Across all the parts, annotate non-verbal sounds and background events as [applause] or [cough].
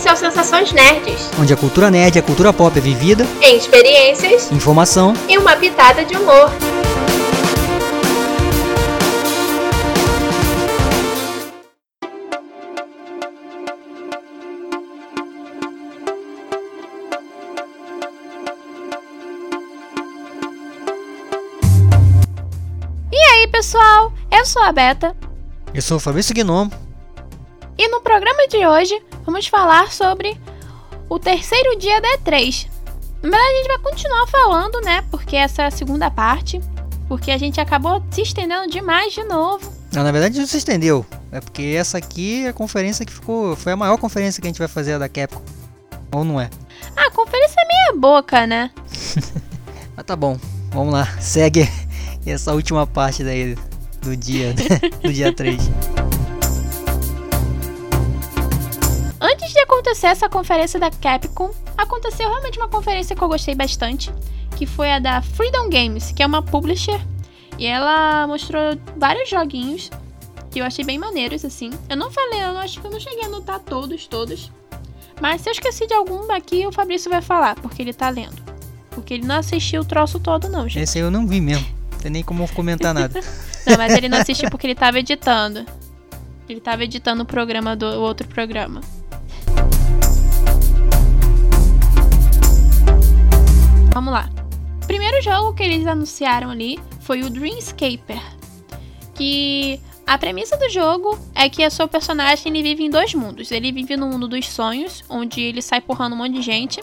Esse é o Sensações Nerds, onde a cultura nerd e a cultura pop é vivida em experiências, informação e uma pitada de humor. E aí, pessoal? Eu sou a Beta Eu sou o Fabrício Gnomo. E no programa de hoje vamos falar sobre o terceiro dia da E3. Na verdade, a gente vai continuar falando, né? Porque essa é a segunda parte. Porque a gente acabou se estendendo demais de novo. Não, na verdade não se estendeu. É porque essa aqui é a conferência que ficou. Foi a maior conferência que a gente vai fazer a da Capcom. Ou não é? Ah, a conferência é meia boca, né? [laughs] Mas tá bom. Vamos lá. Segue [laughs] essa última parte daí do dia. [laughs] do dia 3. Acontecer essa conferência da Capcom, aconteceu realmente uma conferência que eu gostei bastante, que foi a da Freedom Games, que é uma publisher, e ela mostrou vários joguinhos que eu achei bem maneiros assim. Eu não falei, eu acho que eu não cheguei a anotar todos, todos. Mas se eu esqueci de algum aqui, o Fabrício vai falar, porque ele tá lendo. Porque ele não assistiu o troço todo não, gente. Esse aí eu não vi mesmo. Não tem nem como comentar nada. [laughs] Não, mas ele não assistiu porque ele tava editando. Ele tava editando o programa do o outro programa. Vamos lá. O primeiro jogo que eles anunciaram ali foi o Dreamscaper. Que a premissa do jogo é que o seu personagem ele vive em dois mundos. Ele vive no mundo dos sonhos, onde ele sai porrando um monte de gente.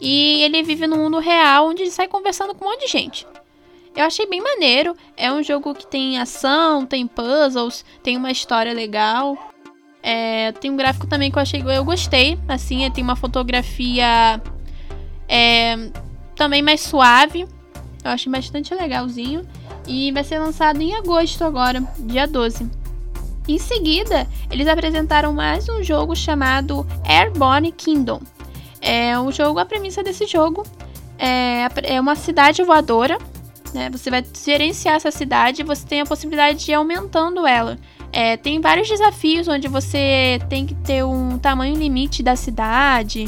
E ele vive no mundo real, onde ele sai conversando com um monte de gente. Eu achei bem maneiro. É um jogo que tem ação, tem puzzles, tem uma história legal. É, tem um gráfico também que eu achei eu gostei. Assim, tem uma fotografia é, também mais suave. Eu achei bastante legalzinho. E vai ser lançado em agosto agora, dia 12. Em seguida, eles apresentaram mais um jogo chamado Airborne Kingdom. É o jogo, a premissa desse jogo é, é uma cidade voadora né? Você vai gerenciar essa cidade e você tem a possibilidade de ir aumentando ela. É, tem vários desafios onde você tem que ter um tamanho limite da cidade.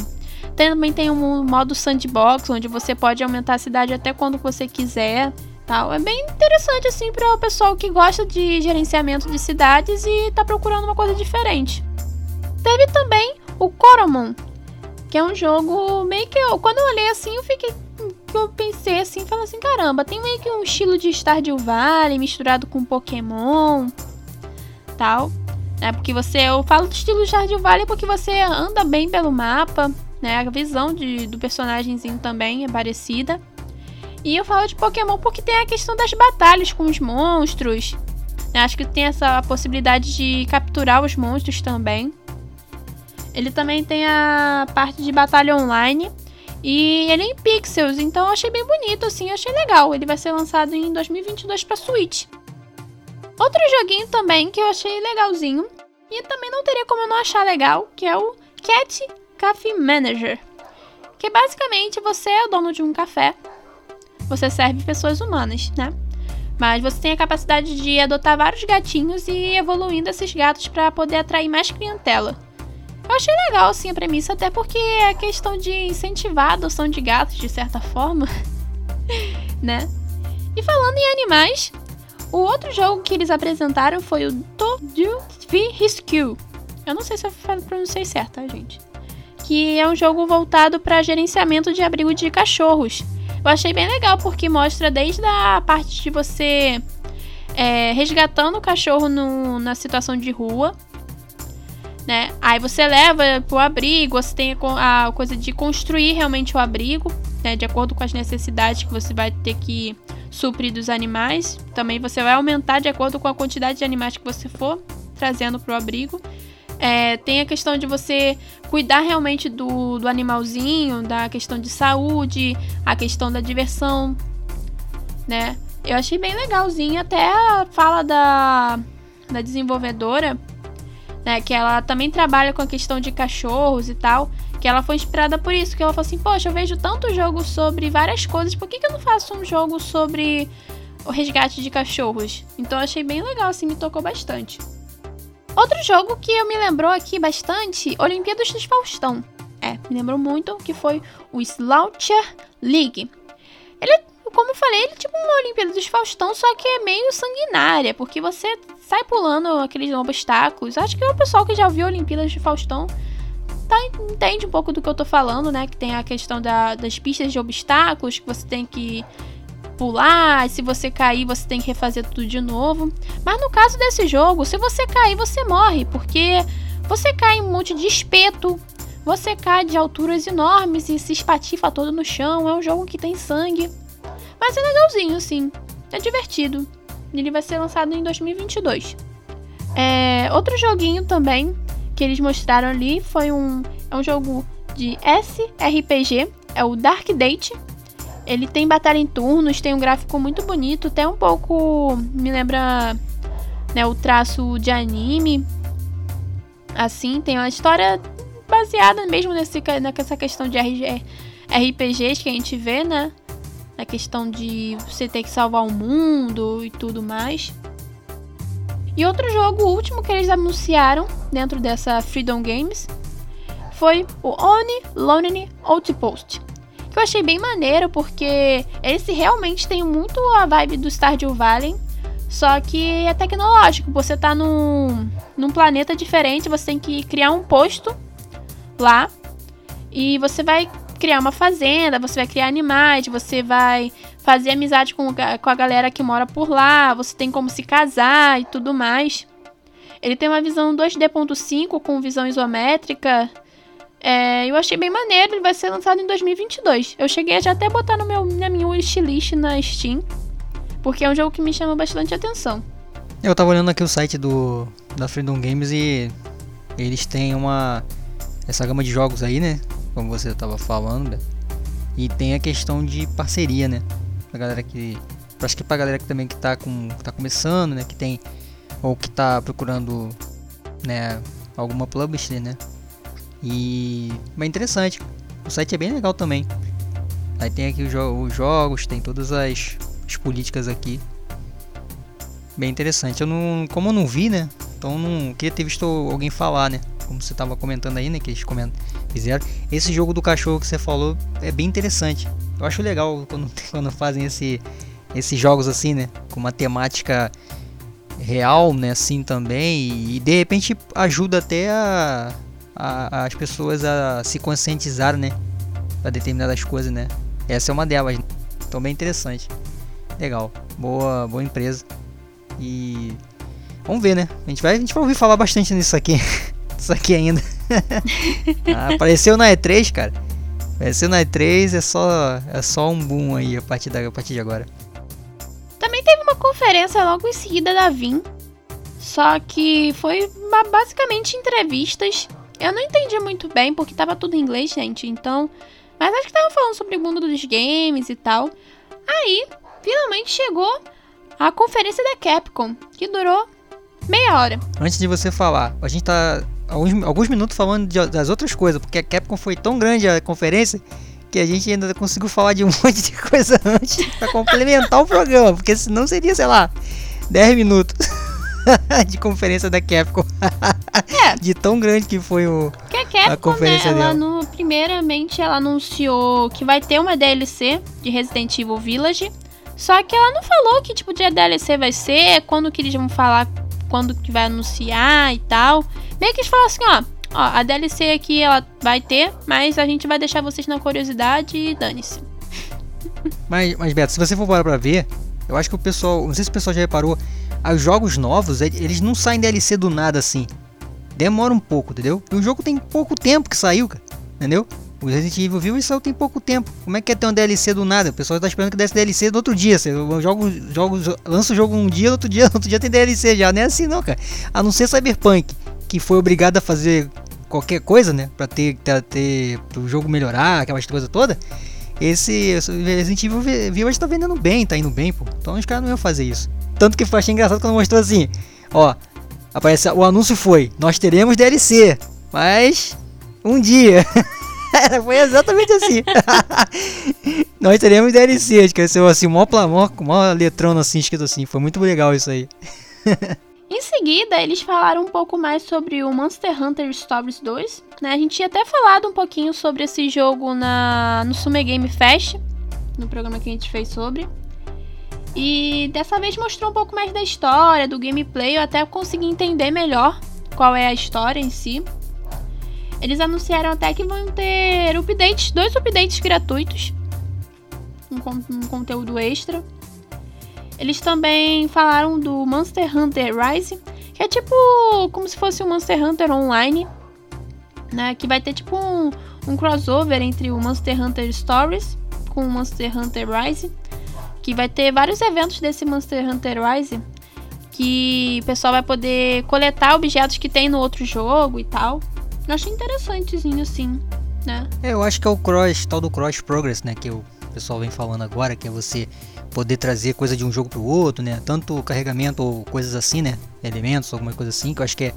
Também tem um modo sandbox, onde você pode aumentar a cidade até quando você quiser. Tal. É bem interessante assim para o pessoal que gosta de gerenciamento de cidades e está procurando uma coisa diferente. Teve também o Coromon, que é um jogo meio que eu, quando eu olhei assim, eu fiquei que eu pensei assim, falei assim, caramba, tem meio que um estilo de Stardew Valley misturado com Pokémon, tal, né? Porque você, eu falo do estilo de Stardew Valley porque você anda bem pelo mapa, né? A visão de, do personagemzinho também é parecida. E eu falo de Pokémon porque tem a questão das batalhas com os monstros. Né? Acho que tem essa possibilidade de capturar os monstros também. Ele também tem a parte de batalha online. E ele é em pixels, então eu achei bem bonito, assim, achei legal. Ele vai ser lançado em 2022 para Switch. Outro joguinho também que eu achei legalzinho, e também não teria como eu não achar legal, que é o Cat Coffee Manager. Que basicamente você é o dono de um café, você serve pessoas humanas, né? Mas você tem a capacidade de adotar vários gatinhos e evoluindo esses gatos para poder atrair mais clientela. Eu achei legal, assim, a premissa, até porque é questão de incentivar a adoção de gatos, de certa forma, [laughs] né? E falando em animais, o outro jogo que eles apresentaram foi o Todu V Rescue. Eu não sei se eu pronunciei certo, tá, gente? Que é um jogo voltado para gerenciamento de abrigo de cachorros. Eu achei bem legal, porque mostra desde a parte de você é, resgatando o cachorro no, na situação de rua, né? Aí você leva pro abrigo, você tem a coisa de construir realmente o abrigo, né? De acordo com as necessidades que você vai ter que suprir dos animais. Também você vai aumentar de acordo com a quantidade de animais que você for trazendo pro abrigo. É, tem a questão de você cuidar realmente do, do animalzinho, da questão de saúde, a questão da diversão, né? Eu achei bem legalzinho, até a fala da, da desenvolvedora né? Que ela também trabalha com a questão de cachorros e tal. Que ela foi inspirada por isso. Que ela falou assim: Poxa, eu vejo tanto jogo sobre várias coisas, por que, que eu não faço um jogo sobre o resgate de cachorros? Então eu achei bem legal, assim, me tocou bastante. Outro jogo que eu me lembrou aqui bastante, Olimpíadas dos Faustão. É, me lembrou muito que foi o Sloucher League. Ele, como eu falei, ele é tipo uma Olimpíada dos Faustão, só que é meio sanguinária, porque você sai pulando aqueles obstáculos. Acho que o pessoal que já viu Olimpíadas de Faustão tá, entende um pouco do que eu tô falando, né? Que tem a questão da, das pistas de obstáculos, que você tem que pular, se você cair, você tem que refazer tudo de novo. Mas no caso desse jogo, se você cair, você morre, porque você cai em um monte de espeto, você cai de alturas enormes e se espatifa todo no chão. É um jogo que tem sangue, mas é legalzinho, sim. É divertido. Ele vai ser lançado em 2022. É, outro joguinho também que eles mostraram ali foi um, é um jogo de SRPG, é o Dark Date. Ele tem batalha em turnos, tem um gráfico muito bonito, até um pouco me lembra né, o traço de anime. Assim, tem uma história baseada mesmo nesse, nessa questão de RPGs que a gente vê, né? Na questão de você ter que salvar o mundo e tudo mais. E outro jogo, último que eles anunciaram dentro dessa Freedom Games, foi o Oni Lonely Outpost. Que eu achei bem maneiro, porque esse realmente tem muito a vibe do Stardew Valley, só que é tecnológico. Você tá num, num planeta diferente, você tem que criar um posto lá, e você vai criar uma fazenda, você vai criar animais, você vai fazer amizade com, com a galera que mora por lá, você tem como se casar e tudo mais. Ele tem uma visão 2D.5 com visão isométrica. É, eu achei bem maneiro, ele vai ser lançado em 2022. Eu cheguei a já até botar no meu, na minha wishlist na Steam, porque é um jogo que me chama bastante atenção. Eu tava olhando aqui o site do da Freedom Games e eles têm uma essa gama de jogos aí, né? Como você tava falando, e tem a questão de parceria, né? Pra galera que. Acho que pra galera que também que tá, com, que tá começando, né? Que tem. Ou que tá procurando né, alguma publisher, né? E. é interessante. O site é bem legal também. Aí tem aqui os, jo os jogos, tem todas as, as, políticas aqui. Bem interessante. Eu não. Como eu não vi, né? Então não queria ter visto alguém falar, né? Como você tava comentando aí, né? Que eles comentam, fizeram. Esse jogo do cachorro que você falou é bem interessante. Eu acho legal quando, [laughs] quando fazem esse, esses jogos assim, né? Com uma temática real, né? Assim também. E, e de repente ajuda até a, a, as pessoas a se conscientizar, né? Para determinadas coisas, né? Essa é uma delas. Então bem interessante. Legal. Boa, boa empresa. E vamos ver, né? A gente vai, a gente vai ouvir falar bastante nisso aqui. [laughs] Isso aqui ainda. [laughs] ah, apareceu na E3, cara. Apareceu na E3 é só, é só um boom aí a partir, da, a partir de agora. Também teve uma conferência logo em seguida da Vim. Só que foi basicamente entrevistas. Eu não entendi muito bem porque tava tudo em inglês, gente. Então. Mas acho que tava falando sobre o mundo dos games e tal. Aí, finalmente chegou a conferência da Capcom, que durou meia hora. Antes de você falar, a gente tá alguns, alguns minutos falando de, das outras coisas, porque a Capcom foi tão grande a conferência que a gente ainda conseguiu falar de um [laughs] monte de coisa antes para complementar o programa, porque senão seria, sei lá, 10 minutos [laughs] de conferência da Capcom. [laughs] É. [laughs] De tão grande que foi o que a, Capcom, a conferência né, ela dela. No, primeiramente ela anunciou que vai ter uma DLC de Resident Evil Village, só que ela não falou que tipo de DLC vai ser, quando que eles vão falar, quando que vai anunciar e tal. Meio que eles falam assim, ó, ó, a DLC aqui ela vai ter, mas a gente vai deixar vocês na curiosidade e dane-se. [laughs] Mas, mas Beto, se você for parar pra ver, eu acho que o pessoal, não sei se o pessoal já reparou, os jogos novos, eles não saem DLC do nada assim. Demora um pouco, entendeu? E o jogo tem pouco tempo que saiu, cara. Entendeu? O Resident Evil Village saiu tem pouco tempo. Como é que é ter um DLC do nada? O pessoal tá esperando que desse DLC do outro dia. Você joga, joga, lança o jogo um dia, no outro dia, no [laughs] outro dia tem DLC já. Não é assim não, cara. A não ser Cyberpunk que foi obrigado a fazer qualquer coisa, né, para ter para ter o jogo melhorar, aquelas coisas toda. Esse, Resident Evil Village tá vendendo bem, tá indo bem, pô. Então os caras não iam fazer isso. Tanto que eu achei engraçado quando mostrou assim, ó, aparece o anúncio foi: nós teremos DLC, mas um dia. [laughs] foi exatamente assim. [laughs] nós teremos DLC, esqueceu assim, mó, mó, mó letrona assim, escrito assim. Foi muito legal isso aí. [laughs] Em seguida, eles falaram um pouco mais sobre o Monster Hunter Stories 2. Né? A gente tinha até falado um pouquinho sobre esse jogo na, no Summer Game Fest, no programa que a gente fez sobre. E dessa vez mostrou um pouco mais da história, do gameplay, eu até consegui entender melhor qual é a história em si. Eles anunciaram até que vão ter updates, dois updates gratuitos, um, um conteúdo extra. Eles também falaram do Monster Hunter Rise, que é tipo como se fosse um Monster Hunter online, né? Que vai ter tipo um, um crossover entre o Monster Hunter Stories com o Monster Hunter Rise, que vai ter vários eventos desse Monster Hunter Rise, que o pessoal vai poder coletar objetos que tem no outro jogo e tal. Eu achei interessantezinho assim, né? É, eu acho que é o cross, tal do cross progress, né, que o pessoal vem falando agora, que é você poder trazer coisa de um jogo para o outro, né? Tanto carregamento ou coisas assim, né? Elementos, alguma coisa assim, que eu acho que é,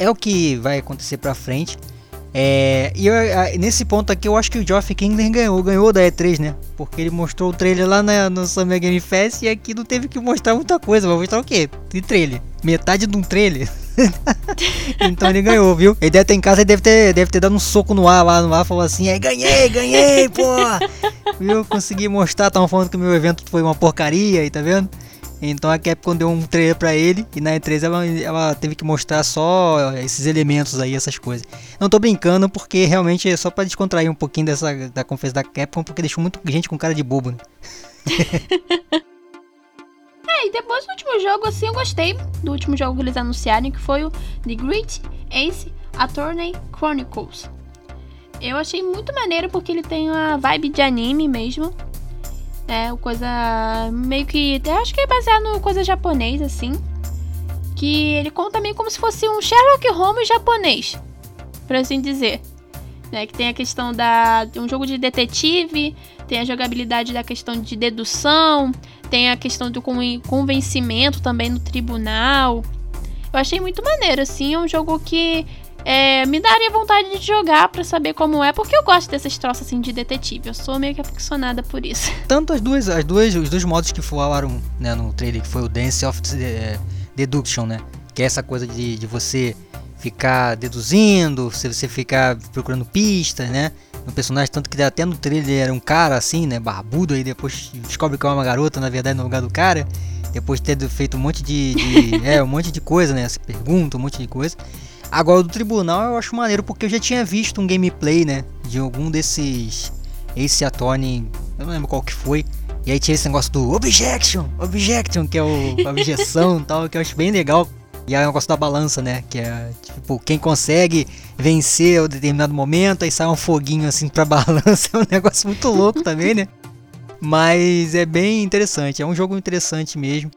é o que vai acontecer para frente. É, e eu, nesse ponto aqui eu acho que o Geoff Kingler ganhou, ganhou da E3, né? Porque ele mostrou o trailer lá na, no Summer Game Fest e aqui não teve que mostrar muita coisa. Vai mostrar o quê? De trailer. Metade de um trailer. [laughs] então ele ganhou, viu? Ele deve ter em casa, ele deve ter, deve ter dado um soco no ar lá no ar, falou assim: aí ganhei, ganhei, pô! [laughs] viu? Consegui mostrar, estavam falando que o meu evento foi uma porcaria aí, tá vendo? Então a Capcom deu um trailer pra ele e na E3 ela, ela, teve que mostrar só esses elementos aí, essas coisas. Não tô brincando porque realmente é só pra descontrair um pouquinho dessa da conferência da Capcom, porque deixou muito gente com cara de bobo. Né? [laughs] é, e depois do último jogo, assim, eu gostei do último jogo que eles anunciaram, que foi o The Great Ace Attorney Chronicles. Eu achei muito maneiro porque ele tem uma vibe de anime mesmo. É, coisa meio que. Eu acho que é baseado em coisa japonês, assim. Que ele conta meio como se fosse um Sherlock Holmes japonês, por assim dizer. Né, que tem a questão da um jogo de detetive, tem a jogabilidade da questão de dedução, tem a questão do convencimento também no tribunal. Eu achei muito maneiro, assim, é um jogo que é, me daria vontade de jogar para saber como é, porque eu gosto desses troços assim de detetive. Eu sou meio que aficionada por isso. [laughs] Tanto as duas, as duas, os dois modos que falaram né, no trailer, que foi o Dance of Deduction, né? Que é essa coisa de, de você ficar deduzindo, se você ficar procurando pistas, né? No personagem, tanto que até no trailer era um cara assim, né? Barbudo, aí depois descobre que é uma garota, na verdade, no lugar do cara. Depois de ter feito um monte de. de [laughs] é, um monte de coisa, né? Se pergunta, um monte de coisa. Agora, do tribunal eu acho maneiro porque eu já tinha visto um gameplay, né? De algum desses Ace Attorney, eu não lembro qual que foi. E aí tinha esse negócio do Objection, Objection, que é o objeção e tal, que eu acho bem legal. E aí o negócio da balança, né? Que é tipo, quem consegue vencer a determinado momento, aí sai um foguinho assim pra [laughs] balança. É um negócio muito louco também, né? Mas é bem interessante, é um jogo interessante mesmo.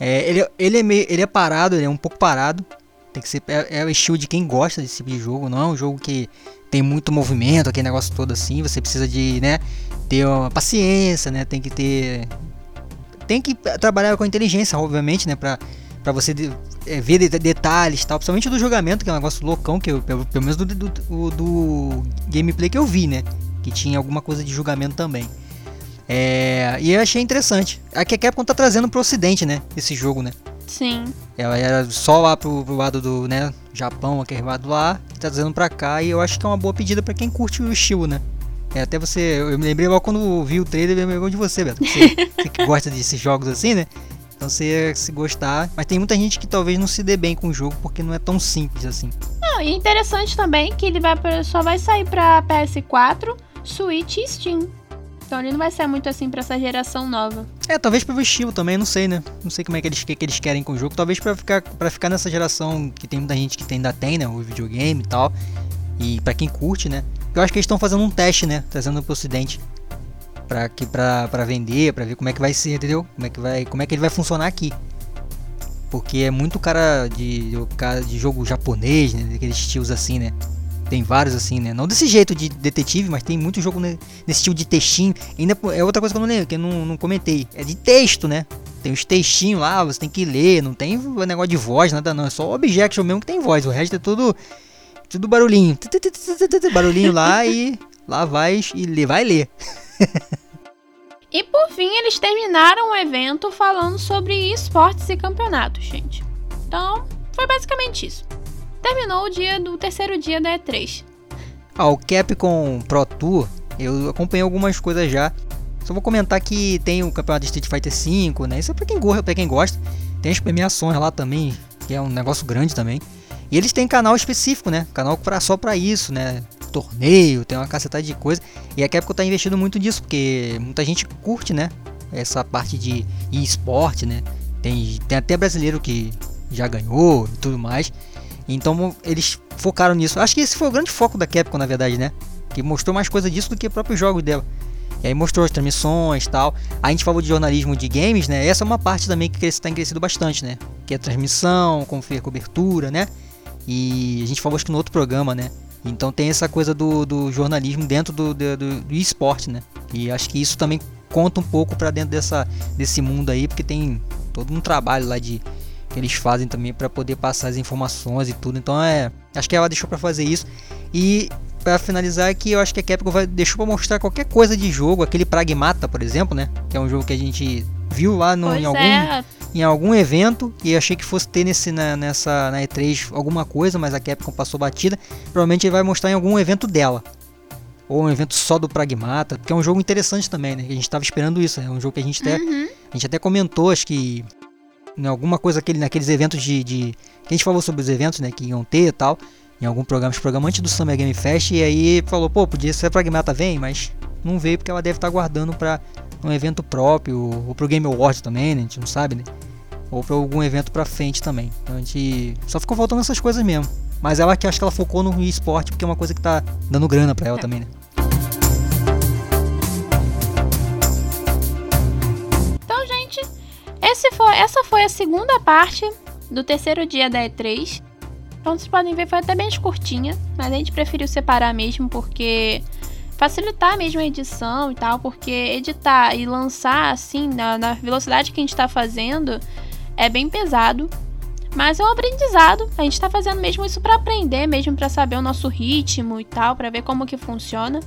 É, ele, ele, é meio, ele é parado, ele é um pouco parado. Tem que ser. É, é, o estilo de quem gosta desse tipo de jogo. Não é um jogo que tem muito movimento, aquele negócio todo assim. Você precisa de, né? Ter uma paciência, né? Tem que ter. Tem que trabalhar com inteligência, obviamente, né? Pra, pra você de, é, ver de, detalhes tal. Principalmente do julgamento, que é um negócio loucão, que eu, pelo, pelo menos do, do, do, do gameplay que eu vi, né? Que tinha alguma coisa de julgamento também. É, e eu achei interessante. A Capcom tá trazendo pro ocidente, né? Esse jogo, né? Sim. Ela era só lá pro, pro lado do, né, Japão, aquele lado lá, tá trazendo pra cá, e eu acho que é uma boa pedida para quem curte o estilo, né? É, até você, eu me lembrei logo quando vi o trailer, eu me lembrei de você, Beto. Você, [laughs] você que gosta desses jogos assim, né? Então você se gostar, mas tem muita gente que talvez não se dê bem com o jogo porque não é tão simples assim. Não, e interessante também que ele vai só vai sair para PS4, Switch e Steam. Então ele não vai ser muito assim para essa geração nova. É, talvez pro estilo também, não sei, né? Não sei como é que eles, que, que eles querem com o jogo. Talvez para ficar, pra ficar nessa geração que tem muita gente que ainda tem, né? O videogame e tal. E para quem curte, né? Eu acho que eles estão fazendo um teste, né? Trazendo pro ocidente. Pra, que, pra, pra vender, pra ver como é que vai ser, entendeu? Como é que, vai, como é que ele vai funcionar aqui. Porque é muito cara de, cara de jogo japonês, né? Daqueles estilos assim, né? Tem vários assim, né? Não desse jeito de detetive, mas tem muito jogo nesse estilo de textinho. Ainda é outra coisa que eu não lembro, que eu não, não comentei. É de texto, né? Tem os textinhos lá, você tem que ler, não tem negócio de voz, nada não. É só o objection mesmo que tem voz. O resto é tudo, tudo barulhinho. Barulhinho lá e lá vai e vai ler. [laughs] e por fim, eles terminaram o evento falando sobre esportes e campeonatos, gente. Então, foi basicamente isso. Terminou o dia do terceiro dia da E3. Ah, o Capcom Pro Tour, eu acompanhei algumas coisas já. Só vou comentar que tem o campeonato de Street Fighter V, né? Isso é pra quem, pra quem gosta. Tem as premiações lá também, que é um negócio grande também. E eles têm canal específico, né? Canal pra, só pra isso, né? Torneio, tem uma cacetada de coisa. E a Capcom tá investindo muito nisso, porque muita gente curte, né? Essa parte de esporte, né? Tem, tem até brasileiro que já ganhou e tudo mais. Então eles focaram nisso. Acho que esse foi o grande foco da Capcom, na verdade, né? Que mostrou mais coisa disso do que o próprio jogo dela. E aí mostrou as transmissões tal. A gente falou de jornalismo de games, né? Essa é uma parte também que está crescido bastante, né? Que é transmissão, como foi a cobertura, né? E a gente falou acho que no outro programa, né? Então tem essa coisa do, do jornalismo dentro do, do, do, do esporte, né? E acho que isso também conta um pouco para dentro dessa, desse mundo aí, porque tem todo um trabalho lá de que eles fazem também para poder passar as informações e tudo. Então é, acho que ela deixou para fazer isso. E para finalizar aqui, eu acho que a Capcom vai, deixou para mostrar qualquer coisa de jogo, aquele Pragmata, por exemplo, né? Que é um jogo que a gente viu lá no, em algum é. em algum evento e achei que fosse ter nesse na, nessa na E3 alguma coisa, mas a Capcom passou batida. Provavelmente ele vai mostrar em algum evento dela. Ou um evento só do Pragmata, porque é um jogo interessante também, né? A gente estava esperando isso, é um jogo que a gente até uhum. a gente até comentou, acho que em alguma coisa aquele, naqueles eventos de, de, a gente falou sobre os eventos, né, que iam ter e tal em algum programa, programa antes do Summer Game Fest, e aí falou, pô, podia ser Pragmata vem, mas não veio porque ela deve estar tá guardando para um evento próprio, ou pro Game Awards também, né? A gente não sabe, né? Ou para algum evento pra frente também. Então a gente só ficou faltando essas coisas mesmo. Mas ela que acho que ela focou no esporte porque é uma coisa que tá dando grana para ela também, né? Foi, essa foi a segunda parte do terceiro dia da E3. Então vocês podem ver, foi até bem curtinha, mas a gente preferiu separar mesmo porque facilitar mesmo a edição e tal, porque editar e lançar assim na, na velocidade que a gente está fazendo é bem pesado. Mas é um aprendizado. A gente está fazendo mesmo isso para aprender, mesmo para saber o nosso ritmo e tal, para ver como que funciona.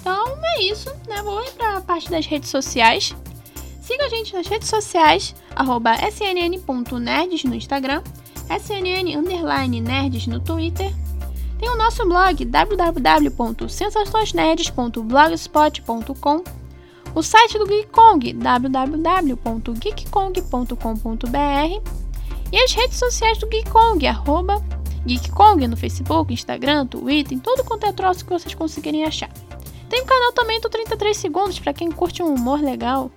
Então é isso, né? Vou ir para a parte das redes sociais. Siga a gente nas redes sociais, snn.nerds no Instagram SNN Underline Nerds no Twitter. Tem o nosso blog www.sensaçõesnerds.blogspot.com o site do Geek Kong www.geekkong.com.br e as redes sociais do Geek Kong, arroba Geek Kong no Facebook, Instagram, Twitter, em todo quanto é troço que vocês conseguirem achar. Tem o canal também do 33 segundos para quem curte um humor legal.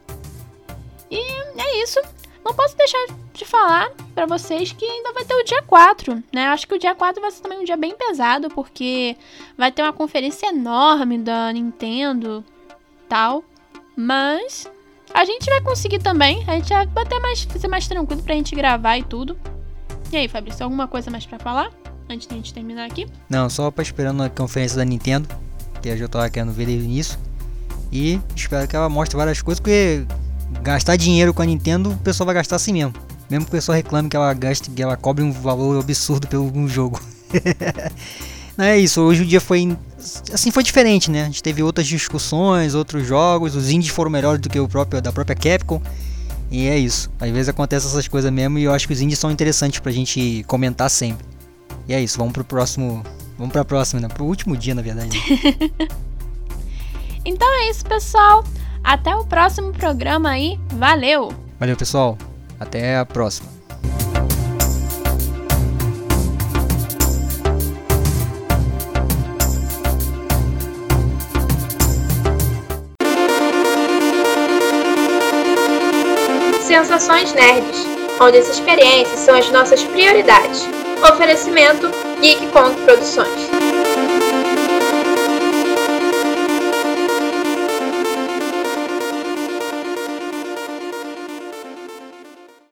E é isso. Não posso deixar de falar para vocês que ainda vai ter o dia 4, né? Acho que o dia 4 vai ser também um dia bem pesado, porque vai ter uma conferência enorme da Nintendo tal. Mas a gente vai conseguir também. A gente vai ter mais, ser mais tranquilo pra gente gravar e tudo. E aí, Fabrício, alguma coisa mais para falar? Antes de a gente terminar aqui? Não, só pra esperando a conferência da Nintendo. Que eu já tava querendo ver nisso. E espero que ela mostre várias coisas, porque gastar dinheiro com a Nintendo, o pessoal vai gastar assim mesmo. Mesmo que o pessoal reclame que ela gaste, que ela cobre um valor absurdo pelo um jogo. [laughs] Não é isso, hoje o dia foi assim foi diferente, né? A gente teve outras discussões, outros jogos, os indies foram melhores do que o próprio da própria Capcom. E é isso. Às vezes acontece essas coisas mesmo e eu acho que os indies são interessantes pra gente comentar sempre. E é isso, vamos pro próximo, vamos pra próxima, né? Pro último dia, na verdade. [laughs] Então é isso, pessoal. Até o próximo programa aí. Valeu! Valeu, pessoal. Até a próxima. Sensações Nerds, onde as experiências são as nossas prioridades. Oferecimento Geek Kong Produções.